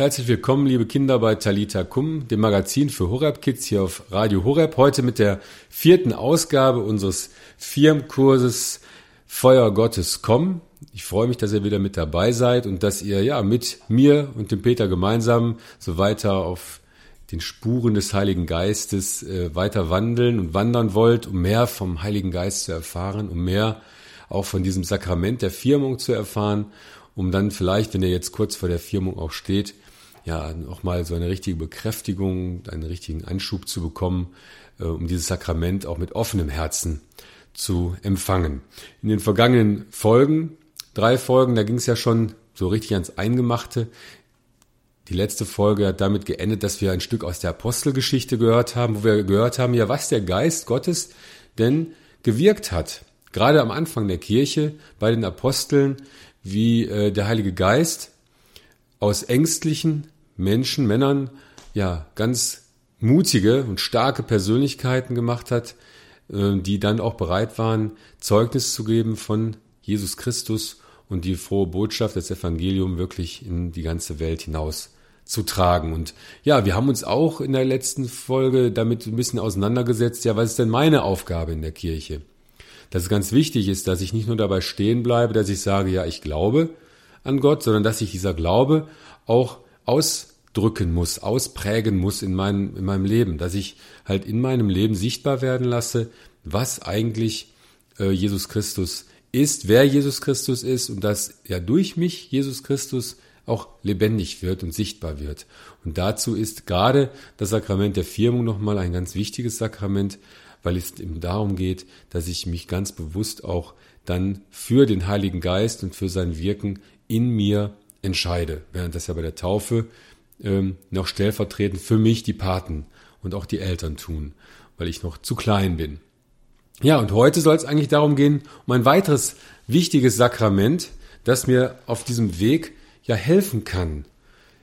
Herzlich willkommen, liebe Kinder, bei Talita Kum, dem Magazin für Horeb Kids hier auf Radio Horeb. Heute mit der vierten Ausgabe unseres Firmenkurses Feuer Gottes komm. Ich freue mich, dass ihr wieder mit dabei seid und dass ihr ja mit mir und dem Peter gemeinsam so weiter auf den Spuren des Heiligen Geistes äh, weiter wandeln und wandern wollt, um mehr vom Heiligen Geist zu erfahren, um mehr auch von diesem Sakrament der Firmung zu erfahren, um dann vielleicht, wenn ihr jetzt kurz vor der Firmung auch steht, ja, auch mal so eine richtige Bekräftigung, einen richtigen Anschub zu bekommen, äh, um dieses Sakrament auch mit offenem Herzen zu empfangen. In den vergangenen Folgen, drei Folgen, da ging es ja schon so richtig ans Eingemachte. Die letzte Folge hat damit geendet, dass wir ein Stück aus der Apostelgeschichte gehört haben, wo wir gehört haben, ja, was der Geist Gottes denn gewirkt hat. Gerade am Anfang der Kirche bei den Aposteln, wie äh, der Heilige Geist aus ängstlichen Menschen, Männern, ja, ganz mutige und starke Persönlichkeiten gemacht hat, äh, die dann auch bereit waren, Zeugnis zu geben von Jesus Christus und die frohe Botschaft, das Evangelium wirklich in die ganze Welt hinaus zu tragen. Und ja, wir haben uns auch in der letzten Folge damit ein bisschen auseinandergesetzt, ja, was ist denn meine Aufgabe in der Kirche? Dass es ganz wichtig ist, dass ich nicht nur dabei stehen bleibe, dass ich sage, ja, ich glaube, an Gott, sondern dass ich dieser Glaube auch ausdrücken muss, ausprägen muss in meinem, in meinem Leben, dass ich halt in meinem Leben sichtbar werden lasse, was eigentlich äh, Jesus Christus ist, wer Jesus Christus ist und dass ja durch mich Jesus Christus auch lebendig wird und sichtbar wird. Und dazu ist gerade das Sakrament der Firmung nochmal ein ganz wichtiges Sakrament, weil es eben darum geht, dass ich mich ganz bewusst auch dann für den Heiligen Geist und für sein Wirken in mir entscheide, während das ja bei der Taufe ähm, noch stellvertretend für mich die Paten und auch die Eltern tun, weil ich noch zu klein bin. Ja, und heute soll es eigentlich darum gehen, um ein weiteres wichtiges Sakrament, das mir auf diesem Weg ja helfen kann,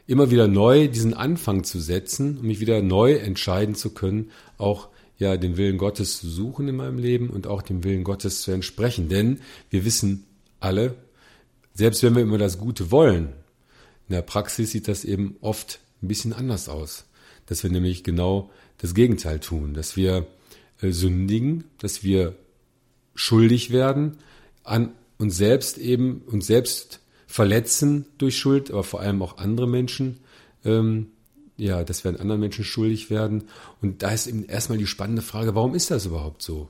immer wieder neu diesen Anfang zu setzen, um mich wieder neu entscheiden zu können, auch ja den Willen Gottes zu suchen in meinem Leben und auch dem Willen Gottes zu entsprechen. Denn wir wissen alle, selbst wenn wir immer das Gute wollen, in der Praxis sieht das eben oft ein bisschen anders aus. Dass wir nämlich genau das Gegenteil tun, dass wir äh, sündigen, dass wir schuldig werden, an uns selbst eben, uns selbst verletzen durch Schuld, aber vor allem auch andere Menschen, ähm, ja, dass wir an anderen Menschen schuldig werden. Und da ist eben erstmal die spannende Frage, warum ist das überhaupt so?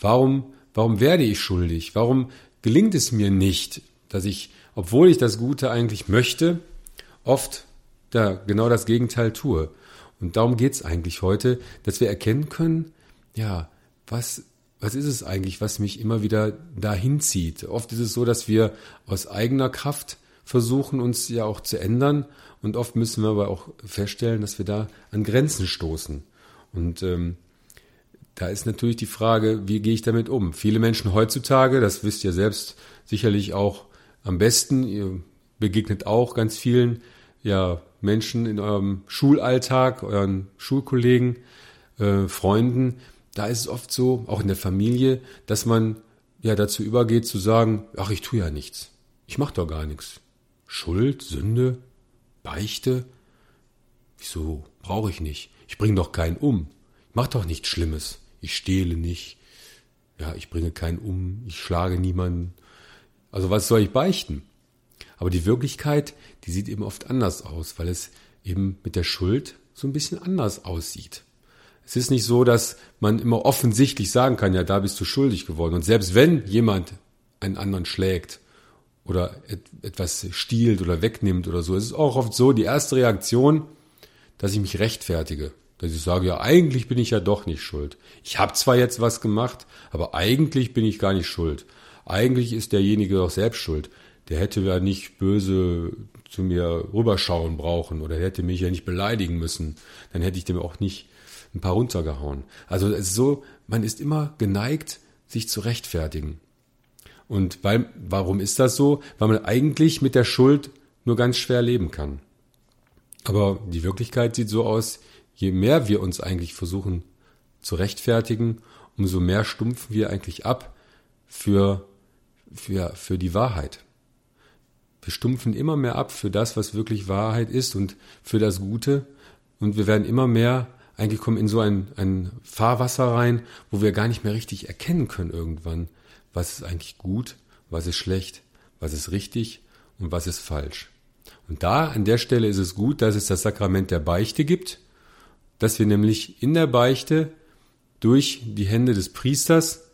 Warum, warum werde ich schuldig? Warum gelingt es mir nicht, dass ich, obwohl ich das Gute eigentlich möchte, oft da genau das Gegenteil tue. Und darum geht's eigentlich heute, dass wir erkennen können, ja, was, was ist es eigentlich, was mich immer wieder dahin zieht? Oft ist es so, dass wir aus eigener Kraft versuchen, uns ja auch zu ändern. Und oft müssen wir aber auch feststellen, dass wir da an Grenzen stoßen. Und ähm, da ist natürlich die Frage, wie gehe ich damit um? Viele Menschen heutzutage, das wisst ihr selbst sicherlich auch am besten, ihr begegnet auch ganz vielen ja, Menschen in eurem Schulalltag, euren Schulkollegen, äh, Freunden, da ist es oft so, auch in der Familie, dass man ja dazu übergeht zu sagen, ach, ich tue ja nichts. Ich mache doch gar nichts. Schuld, Sünde, Beichte, wieso brauche ich nicht? Ich bringe doch keinen um. Ich mache doch nichts Schlimmes. Ich stehle nicht. Ja, ich bringe keinen um. Ich schlage niemanden. Also was soll ich beichten? Aber die Wirklichkeit, die sieht eben oft anders aus, weil es eben mit der Schuld so ein bisschen anders aussieht. Es ist nicht so, dass man immer offensichtlich sagen kann, ja, da bist du schuldig geworden. Und selbst wenn jemand einen anderen schlägt oder etwas stiehlt oder wegnimmt oder so, es ist auch oft so, die erste Reaktion, dass ich mich rechtfertige. Dass ich sage, ja, eigentlich bin ich ja doch nicht schuld. Ich habe zwar jetzt was gemacht, aber eigentlich bin ich gar nicht schuld. Eigentlich ist derjenige doch selbst schuld. Der hätte ja nicht böse zu mir rüberschauen brauchen oder hätte mich ja nicht beleidigen müssen. Dann hätte ich dem auch nicht ein paar runtergehauen. Also es ist so, man ist immer geneigt, sich zu rechtfertigen. Und weil, warum ist das so? Weil man eigentlich mit der Schuld nur ganz schwer leben kann. Aber die Wirklichkeit sieht so aus, je mehr wir uns eigentlich versuchen zu rechtfertigen, umso mehr stumpfen wir eigentlich ab für, für, für die Wahrheit. Wir stumpfen immer mehr ab für das, was wirklich Wahrheit ist und für das Gute. Und wir werden immer mehr eigentlich kommen in so ein, ein Fahrwasser rein, wo wir gar nicht mehr richtig erkennen können irgendwann, was ist eigentlich gut, was ist schlecht, was ist richtig und was ist falsch. Und da an der Stelle ist es gut, dass es das Sakrament der Beichte gibt, dass wir nämlich in der Beichte durch die Hände des Priesters,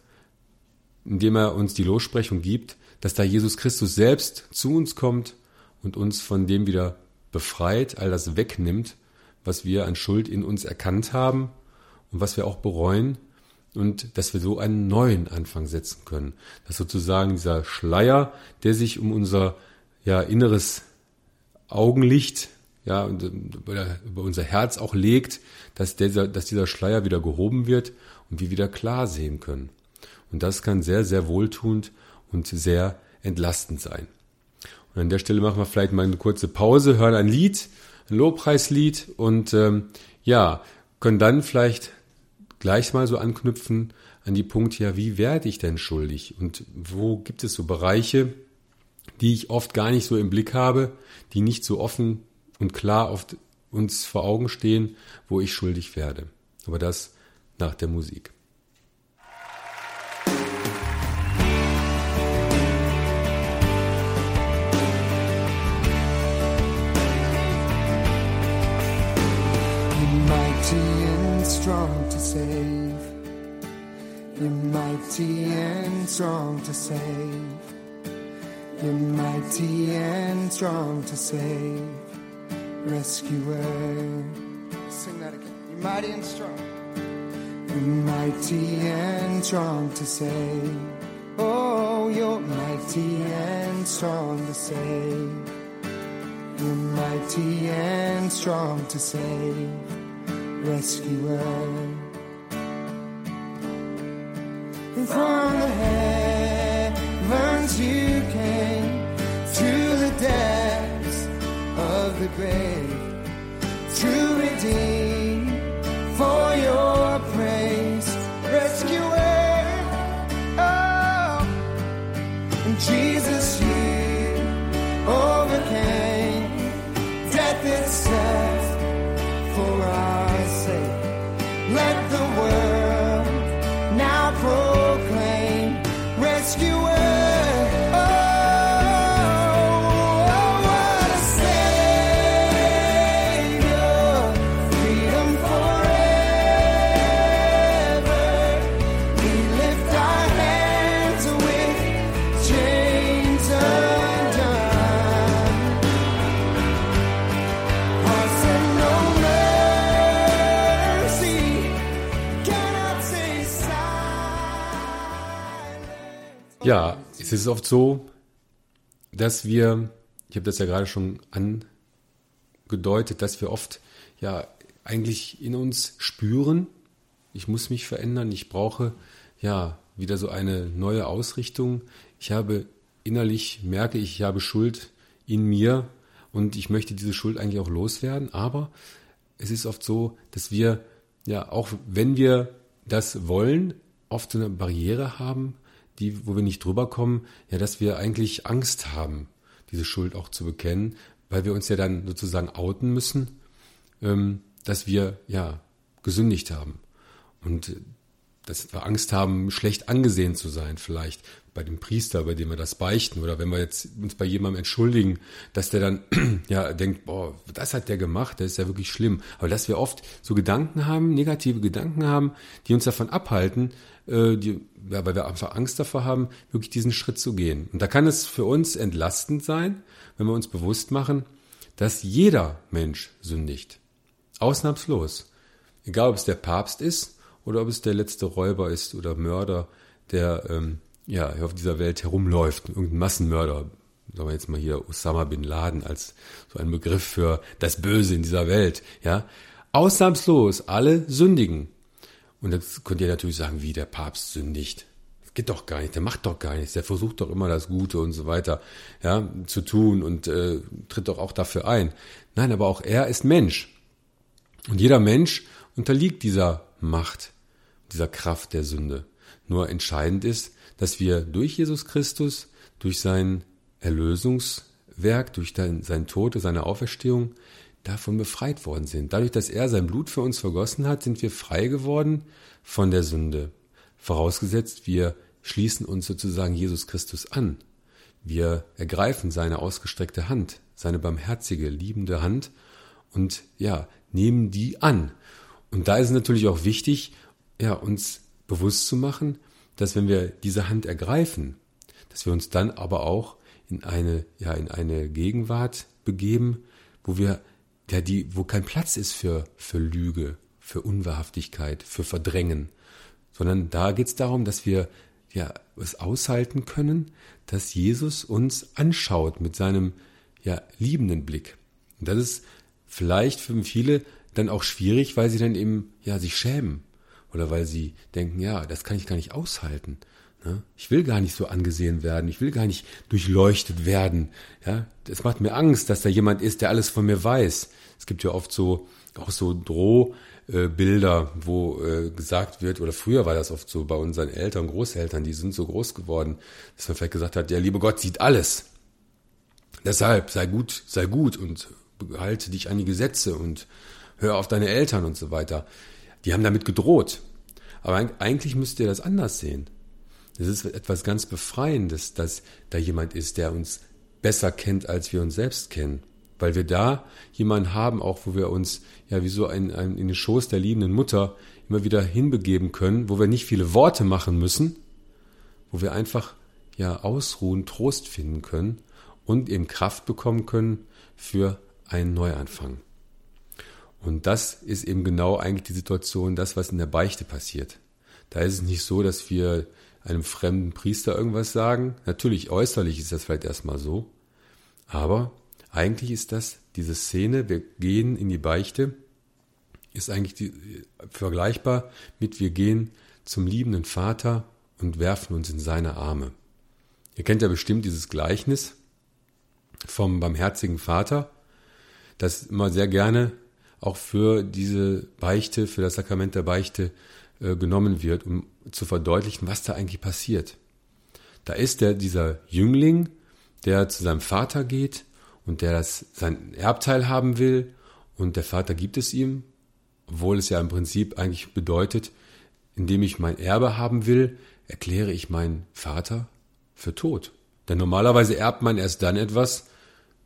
indem er uns die Lossprechung gibt, dass da Jesus Christus selbst zu uns kommt und uns von dem wieder befreit, all das wegnimmt, was wir an Schuld in uns erkannt haben und was wir auch bereuen und dass wir so einen neuen Anfang setzen können. Dass sozusagen dieser Schleier, der sich um unser ja, inneres Augenlicht ja, und über unser Herz auch legt, dass dieser, dass dieser Schleier wieder gehoben wird und wir wieder klar sehen können. Und das kann sehr, sehr wohltuend und sehr entlastend sein. Und an der Stelle machen wir vielleicht mal eine kurze Pause, hören ein Lied, ein Lobpreislied und ähm, ja, können dann vielleicht gleich mal so anknüpfen an die Punkte, ja, wie werde ich denn schuldig und wo gibt es so Bereiche, die ich oft gar nicht so im Blick habe, die nicht so offen und klar oft uns vor Augen stehen, wo ich schuldig werde. Aber das nach der Musik. Mighty and strong to save. You're mighty and strong to save. You're mighty and strong to save. Rescuer. Sing that again. You're mighty and strong. You're mighty and strong to save. Oh, you're mighty and strong to save. You're mighty and strong to save. Rescuer. And from the heavens you came to the depths of the grave to redeem Ja, es ist oft so, dass wir, ich habe das ja gerade schon angedeutet, dass wir oft ja eigentlich in uns spüren, ich muss mich verändern, ich brauche ja wieder so eine neue Ausrichtung. Ich habe innerlich, merke ich, ich habe Schuld in mir und ich möchte diese Schuld eigentlich auch loswerden, aber es ist oft so, dass wir ja auch wenn wir das wollen, oft so eine Barriere haben, die, wo wir nicht drüber kommen, ja, dass wir eigentlich Angst haben, diese Schuld auch zu bekennen, weil wir uns ja dann sozusagen outen müssen, ähm, dass wir ja gesündigt haben. Und dass wir Angst haben, schlecht angesehen zu sein, vielleicht bei dem Priester, bei dem wir das beichten, oder wenn wir jetzt uns bei jemandem entschuldigen, dass der dann ja denkt, boah, das hat der gemacht, das ist ja wirklich schlimm. Aber dass wir oft so Gedanken haben, negative Gedanken haben, die uns davon abhalten, äh, die, ja, weil wir einfach Angst davor haben, wirklich diesen Schritt zu gehen. Und da kann es für uns entlastend sein, wenn wir uns bewusst machen, dass jeder Mensch sündigt. Ausnahmslos. Egal, ob es der Papst ist oder ob es der letzte Räuber ist oder Mörder, der ähm, ja auf dieser Welt herumläuft, irgendein Massenmörder, sagen wir jetzt mal hier Osama bin Laden als so ein Begriff für das Böse in dieser Welt, ja. Ausnahmslos alle sündigen. Und jetzt könnt ihr natürlich sagen, wie der Papst sündigt. Geht doch gar nicht, der macht doch gar nichts, der versucht doch immer das Gute und so weiter, ja, zu tun und äh, tritt doch auch dafür ein. Nein, aber auch er ist Mensch. Und jeder Mensch unterliegt dieser Macht, dieser Kraft der Sünde. Nur entscheidend ist, dass wir durch Jesus Christus, durch sein Erlösungswerk Werk, durch sein Tod, seine Auferstehung davon befreit worden sind. Dadurch, dass er sein Blut für uns vergossen hat, sind wir frei geworden von der Sünde. Vorausgesetzt, wir schließen uns sozusagen Jesus Christus an. Wir ergreifen seine ausgestreckte Hand, seine barmherzige, liebende Hand und ja, nehmen die an. Und da ist es natürlich auch wichtig, ja, uns bewusst zu machen, dass wenn wir diese Hand ergreifen, dass wir uns dann aber auch in eine, ja, in eine Gegenwart begeben, wo wir, ja, die, wo kein Platz ist für, für Lüge, für Unwahrhaftigkeit, für Verdrängen, sondern da geht es darum, dass wir ja es aushalten können, dass Jesus uns anschaut mit seinem ja liebenden Blick. Und das ist vielleicht für viele dann auch schwierig, weil sie dann eben ja sich schämen oder weil sie denken, ja, das kann ich gar nicht aushalten. Ne? Ich will gar nicht so angesehen werden, ich will gar nicht durchleuchtet werden. Ja, es macht mir Angst, dass da jemand ist, der alles von mir weiß. Es gibt ja oft so auch so Drohbilder, wo äh, gesagt wird, oder früher war das oft so bei unseren Eltern, Großeltern, die sind so groß geworden, dass man vielleicht gesagt hat, der liebe Gott sieht alles. Deshalb sei gut, sei gut und halte dich an die Gesetze und hör auf deine Eltern und so weiter. Die haben damit gedroht. Aber eigentlich müsst ihr das anders sehen. Es ist etwas ganz Befreiendes, dass da jemand ist, der uns besser kennt, als wir uns selbst kennen. Weil wir da jemanden haben, auch wo wir uns ja wie so ein, ein, in den Schoß der liebenden Mutter immer wieder hinbegeben können, wo wir nicht viele Worte machen müssen, wo wir einfach ja ausruhen, Trost finden können und eben Kraft bekommen können für einen Neuanfang. Und das ist eben genau eigentlich die Situation, das, was in der Beichte passiert. Da ist es nicht so, dass wir einem fremden Priester irgendwas sagen. Natürlich äußerlich ist das vielleicht erstmal so. Aber eigentlich ist das diese Szene, wir gehen in die Beichte, ist eigentlich die, vergleichbar mit wir gehen zum liebenden Vater und werfen uns in seine Arme. Ihr kennt ja bestimmt dieses Gleichnis vom barmherzigen Vater, das immer sehr gerne auch für diese Beichte, für das Sakrament der Beichte äh, genommen wird, um zu verdeutlichen, was da eigentlich passiert. Da ist der, dieser Jüngling, der zu seinem Vater geht und der das, sein Erbteil haben will und der Vater gibt es ihm, obwohl es ja im Prinzip eigentlich bedeutet, indem ich mein Erbe haben will, erkläre ich meinen Vater für tot. Denn normalerweise erbt man erst dann etwas,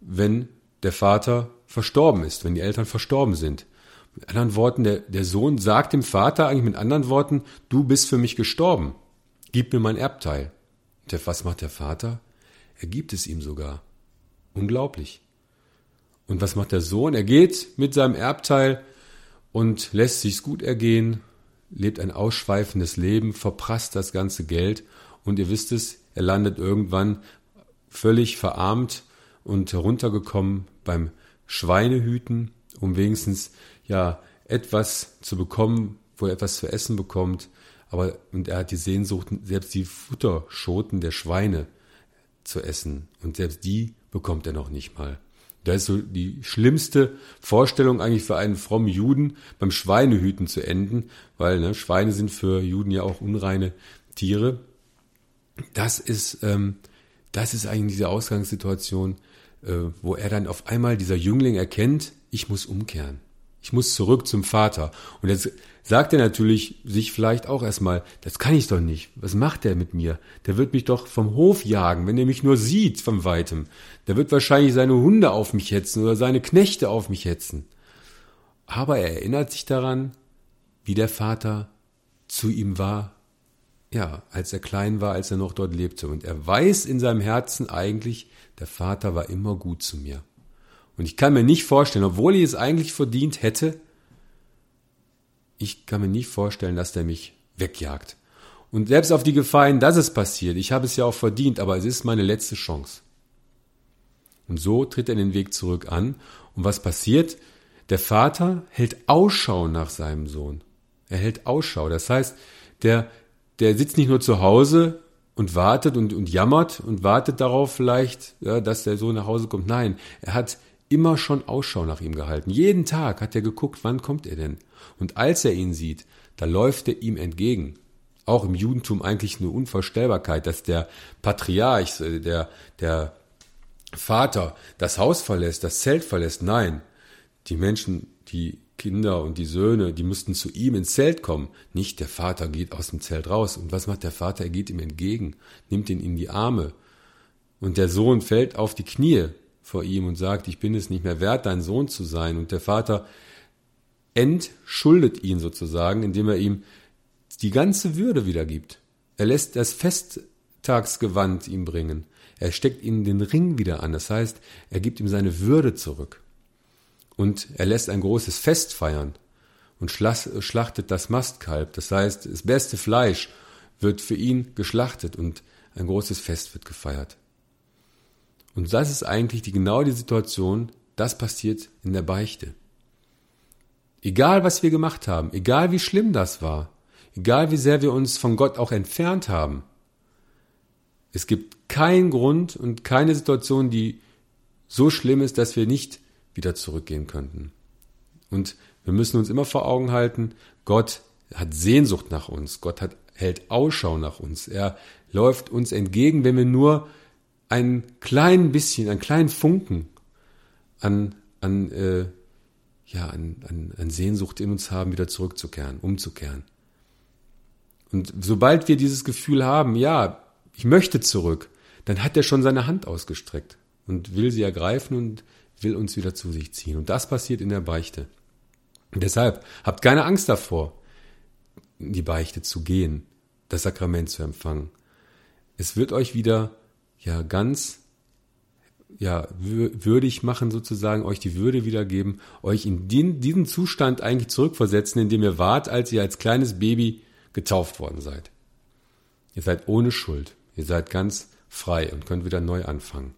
wenn der Vater verstorben ist, wenn die Eltern verstorben sind. Mit anderen Worten, der, der Sohn sagt dem Vater eigentlich mit anderen Worten, du bist für mich gestorben, gib mir mein Erbteil. Und der, was macht der Vater? Er gibt es ihm sogar. Unglaublich. Und was macht der Sohn? Er geht mit seinem Erbteil und lässt sich's gut ergehen, lebt ein ausschweifendes Leben, verprasst das ganze Geld und ihr wisst es, er landet irgendwann völlig verarmt und heruntergekommen beim Schweinehüten, um wenigstens ja etwas zu bekommen, wo er etwas zu essen bekommt. Aber und er hat die Sehnsucht, selbst die Futterschoten der Schweine zu essen. Und selbst die bekommt er noch nicht mal. Da ist so die schlimmste Vorstellung eigentlich für einen frommen Juden, beim Schweinehüten zu enden, weil ne, Schweine sind für Juden ja auch unreine Tiere. Das ist, ähm, das ist eigentlich diese Ausgangssituation, wo er dann auf einmal dieser Jüngling erkennt, ich muss umkehren. Ich muss zurück zum Vater. Und jetzt sagt er natürlich sich vielleicht auch erstmal, das kann ich doch nicht. Was macht er mit mir? Der wird mich doch vom Hof jagen, wenn er mich nur sieht von weitem. Der wird wahrscheinlich seine Hunde auf mich hetzen oder seine Knechte auf mich hetzen. Aber er erinnert sich daran, wie der Vater zu ihm war, ja, als er klein war, als er noch dort lebte. Und er weiß in seinem Herzen eigentlich, der Vater war immer gut zu mir. Und ich kann mir nicht vorstellen, obwohl ich es eigentlich verdient hätte, ich kann mir nicht vorstellen, dass der mich wegjagt. Und selbst auf die Gefahren, dass es passiert, ich habe es ja auch verdient, aber es ist meine letzte Chance. Und so tritt er den Weg zurück an. Und was passiert? Der Vater hält Ausschau nach seinem Sohn. Er hält Ausschau. Das heißt, der, der sitzt nicht nur zu Hause und wartet und, und jammert und wartet darauf vielleicht, ja, dass der Sohn nach Hause kommt. Nein, er hat immer schon Ausschau nach ihm gehalten. Jeden Tag hat er geguckt, wann kommt er denn? Und als er ihn sieht, da läuft er ihm entgegen. Auch im Judentum eigentlich eine Unvorstellbarkeit, dass der Patriarch, äh, der, der Vater das Haus verlässt, das Zelt verlässt. Nein, die Menschen, die Kinder und die Söhne, die mussten zu ihm ins Zelt kommen. Nicht der Vater geht aus dem Zelt raus. Und was macht der Vater? Er geht ihm entgegen, nimmt ihn in die Arme. Und der Sohn fällt auf die Knie vor ihm und sagt, ich bin es nicht mehr wert, dein Sohn zu sein. Und der Vater entschuldet ihn sozusagen, indem er ihm die ganze Würde wiedergibt. Er lässt das Festtagsgewand ihm bringen. Er steckt ihm den Ring wieder an. Das heißt, er gibt ihm seine Würde zurück. Und er lässt ein großes Fest feiern und schlachtet das Mastkalb. Das heißt, das beste Fleisch wird für ihn geschlachtet und ein großes Fest wird gefeiert. Und das ist eigentlich die, genau die Situation, das passiert in der Beichte. Egal, was wir gemacht haben, egal wie schlimm das war, egal wie sehr wir uns von Gott auch entfernt haben, es gibt keinen Grund und keine Situation, die so schlimm ist, dass wir nicht wieder zurückgehen könnten. Und wir müssen uns immer vor Augen halten, Gott hat Sehnsucht nach uns, Gott hat, hält Ausschau nach uns, er läuft uns entgegen, wenn wir nur ein klein bisschen, einen kleinen Funken an, an, äh, ja, an, an, an Sehnsucht in uns haben, wieder zurückzukehren, umzukehren. Und sobald wir dieses Gefühl haben, ja, ich möchte zurück, dann hat er schon seine Hand ausgestreckt und will sie ergreifen und will uns wieder zu sich ziehen. Und das passiert in der Beichte. Und deshalb habt keine Angst davor, in die Beichte zu gehen, das Sakrament zu empfangen. Es wird euch wieder ja ganz ja würdig machen sozusagen, euch die Würde wiedergeben, euch in den, diesen Zustand eigentlich zurückversetzen, in dem ihr wart, als ihr als kleines Baby getauft worden seid. Ihr seid ohne Schuld. Ihr seid ganz frei und könnt wieder neu anfangen.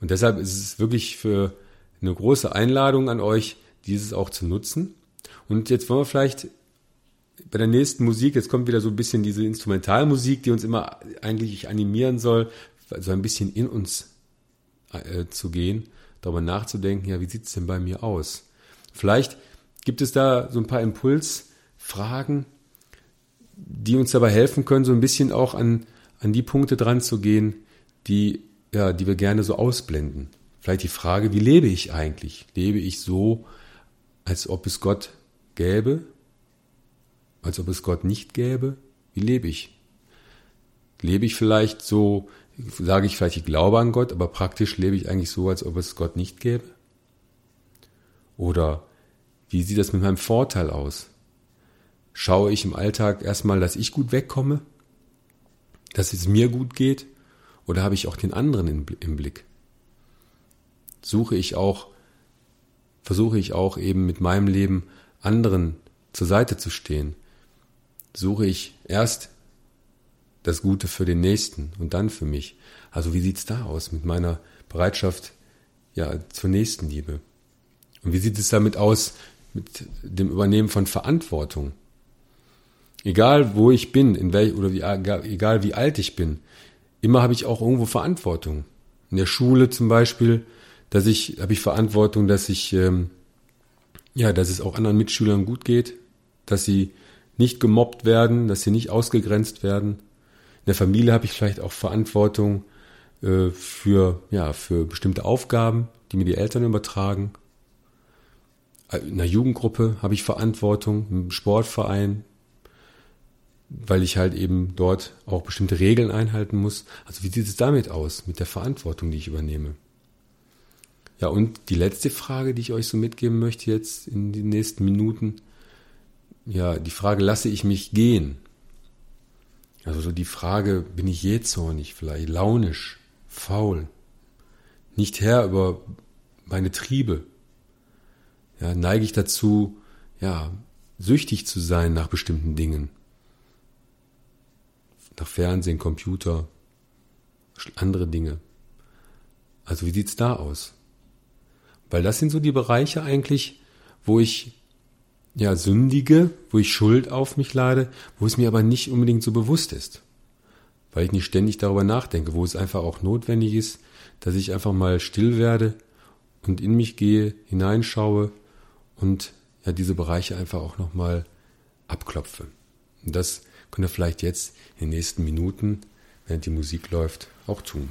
Und deshalb ist es wirklich für eine große Einladung an euch, dieses auch zu nutzen. Und jetzt wollen wir vielleicht bei der nächsten Musik, jetzt kommt wieder so ein bisschen diese Instrumentalmusik, die uns immer eigentlich animieren soll, so ein bisschen in uns äh, zu gehen, darüber nachzudenken, ja, wie sieht's denn bei mir aus? Vielleicht gibt es da so ein paar Impulsfragen, die uns dabei helfen können, so ein bisschen auch an, an die Punkte dran zu gehen, die, ja, die wir gerne so ausblenden. Vielleicht die Frage, wie lebe ich eigentlich? Lebe ich so, als ob es Gott gäbe? Als ob es Gott nicht gäbe? Wie lebe ich? Lebe ich vielleicht so, sage ich vielleicht, ich glaube an Gott, aber praktisch lebe ich eigentlich so, als ob es Gott nicht gäbe? Oder wie sieht das mit meinem Vorteil aus? schaue ich im Alltag erstmal, dass ich gut wegkomme, dass es mir gut geht, oder habe ich auch den anderen im Blick? Suche ich auch, versuche ich auch eben mit meinem Leben anderen zur Seite zu stehen? Suche ich erst das Gute für den Nächsten und dann für mich? Also wie sieht's da aus mit meiner Bereitschaft ja zur Nächstenliebe? Und wie sieht es damit aus mit dem Übernehmen von Verantwortung? Egal wo ich bin, in welch, oder wie, egal wie alt ich bin, immer habe ich auch irgendwo Verantwortung. In der Schule zum Beispiel, dass ich, habe ich Verantwortung, dass ich, ähm, ja, dass es auch anderen Mitschülern gut geht, dass sie nicht gemobbt werden, dass sie nicht ausgegrenzt werden. In der Familie habe ich vielleicht auch Verantwortung äh, für, ja, für bestimmte Aufgaben, die mir die Eltern übertragen. In einer Jugendgruppe habe ich Verantwortung, im Sportverein, weil ich halt eben dort auch bestimmte Regeln einhalten muss. Also wie sieht es damit aus, mit der Verantwortung, die ich übernehme? Ja, und die letzte Frage, die ich euch so mitgeben möchte jetzt in den nächsten Minuten, ja, die Frage, lasse ich mich gehen? Also so die Frage, bin ich jähzornig, vielleicht launisch, faul, nicht Herr über meine Triebe? Ja, neige ich dazu, ja, süchtig zu sein nach bestimmten Dingen? Nach Fernsehen, Computer, andere Dinge. Also wie sieht's da aus? Weil das sind so die Bereiche eigentlich, wo ich ja sündige, wo ich Schuld auf mich lade, wo es mir aber nicht unbedingt so bewusst ist. Weil ich nicht ständig darüber nachdenke, wo es einfach auch notwendig ist, dass ich einfach mal still werde und in mich gehe, hineinschaue und ja diese Bereiche einfach auch nochmal abklopfe. Und das könnt ihr vielleicht jetzt in den nächsten Minuten, während die Musik läuft, auch tun.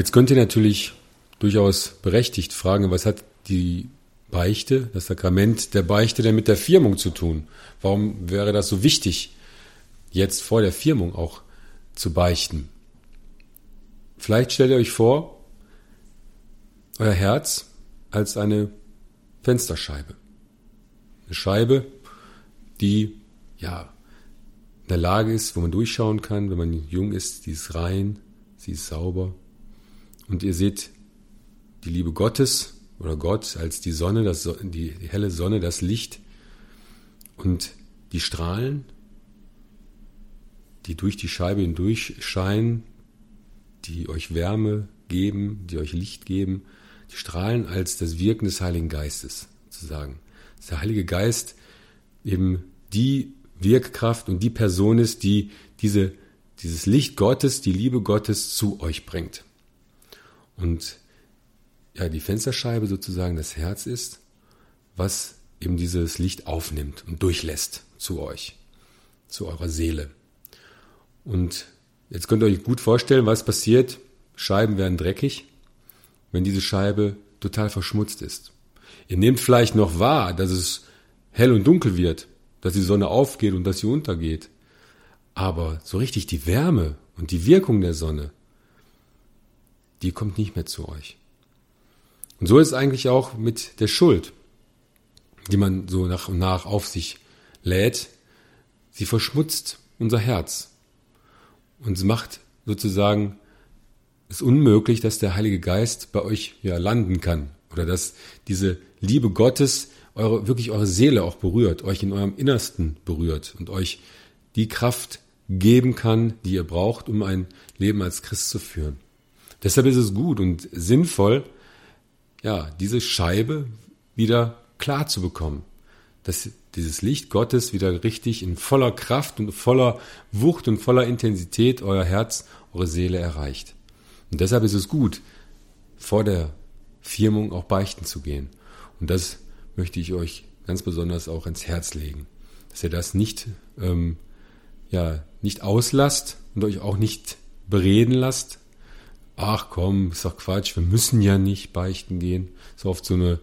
Jetzt könnt ihr natürlich durchaus berechtigt fragen, was hat die Beichte, das Sakrament der Beichte denn mit der Firmung zu tun? Warum wäre das so wichtig, jetzt vor der Firmung auch zu beichten? Vielleicht stellt ihr euch vor, euer Herz als eine Fensterscheibe. Eine Scheibe, die ja in der Lage ist, wo man durchschauen kann, wenn man jung ist, die ist rein, sie ist sauber. Und ihr seht die Liebe Gottes oder Gott als die Sonne, das, die, helle Sonne, das Licht und die Strahlen, die durch die Scheibe hindurch scheinen, die euch Wärme geben, die euch Licht geben, die strahlen als das Wirken des Heiligen Geistes, sozusagen. Dass der Heilige Geist eben die Wirkkraft und die Person ist, die diese, dieses Licht Gottes, die Liebe Gottes zu euch bringt. Und ja, die Fensterscheibe sozusagen das Herz ist, was eben dieses Licht aufnimmt und durchlässt zu euch, zu eurer Seele. Und jetzt könnt ihr euch gut vorstellen, was passiert. Scheiben werden dreckig, wenn diese Scheibe total verschmutzt ist. Ihr nehmt vielleicht noch wahr, dass es hell und dunkel wird, dass die Sonne aufgeht und dass sie untergeht. Aber so richtig die Wärme und die Wirkung der Sonne, die kommt nicht mehr zu euch. Und so ist es eigentlich auch mit der Schuld, die man so nach und nach auf sich lädt. Sie verschmutzt unser Herz. Und es macht sozusagen es unmöglich, dass der Heilige Geist bei euch ja landen kann. Oder dass diese Liebe Gottes eure, wirklich eure Seele auch berührt, euch in eurem Innersten berührt und euch die Kraft geben kann, die ihr braucht, um ein Leben als Christ zu führen. Deshalb ist es gut und sinnvoll, ja, diese Scheibe wieder klar zu bekommen. Dass dieses Licht Gottes wieder richtig in voller Kraft und voller Wucht und voller Intensität euer Herz, eure Seele erreicht. Und deshalb ist es gut, vor der Firmung auch beichten zu gehen. Und das möchte ich euch ganz besonders auch ins Herz legen, dass ihr das nicht, ähm, ja, nicht auslasst und euch auch nicht bereden lasst, ach komm, ist doch Quatsch, wir müssen ja nicht beichten gehen. So oft so eine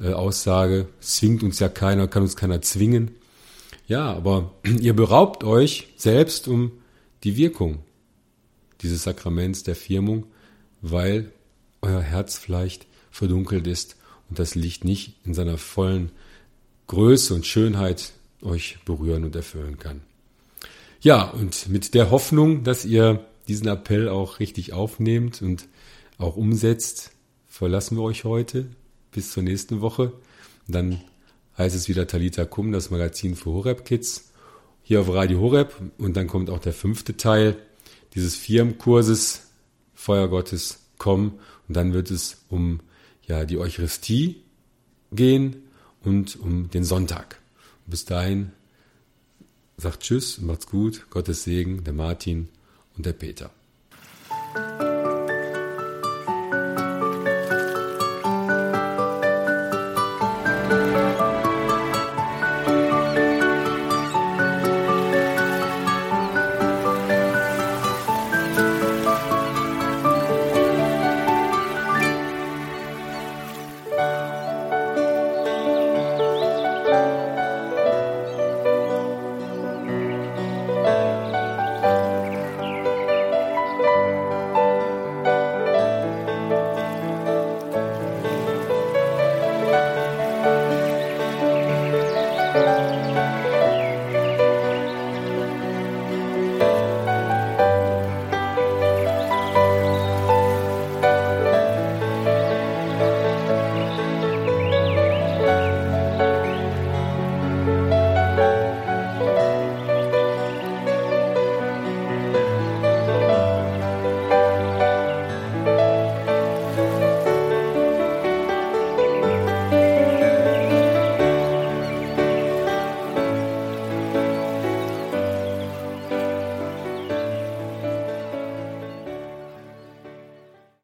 äh, Aussage, zwingt uns ja keiner, kann uns keiner zwingen. Ja, aber ihr beraubt euch selbst um die Wirkung dieses Sakraments der Firmung, weil euer Herz vielleicht verdunkelt ist und das Licht nicht in seiner vollen Größe und Schönheit euch berühren und erfüllen kann. Ja, und mit der Hoffnung, dass ihr diesen Appell auch richtig aufnehmt und auch umsetzt, verlassen wir euch heute bis zur nächsten Woche. Dann heißt es wieder Talita Kum, das Magazin für Horeb Kids, hier auf Radio Horeb. Und dann kommt auch der fünfte Teil dieses Firmenkurses Feuer Gottes. Und dann wird es um ja, die Eucharistie gehen und um den Sonntag. Bis dahin sagt Tschüss, macht's gut, Gottes Segen, der Martin und der Peter.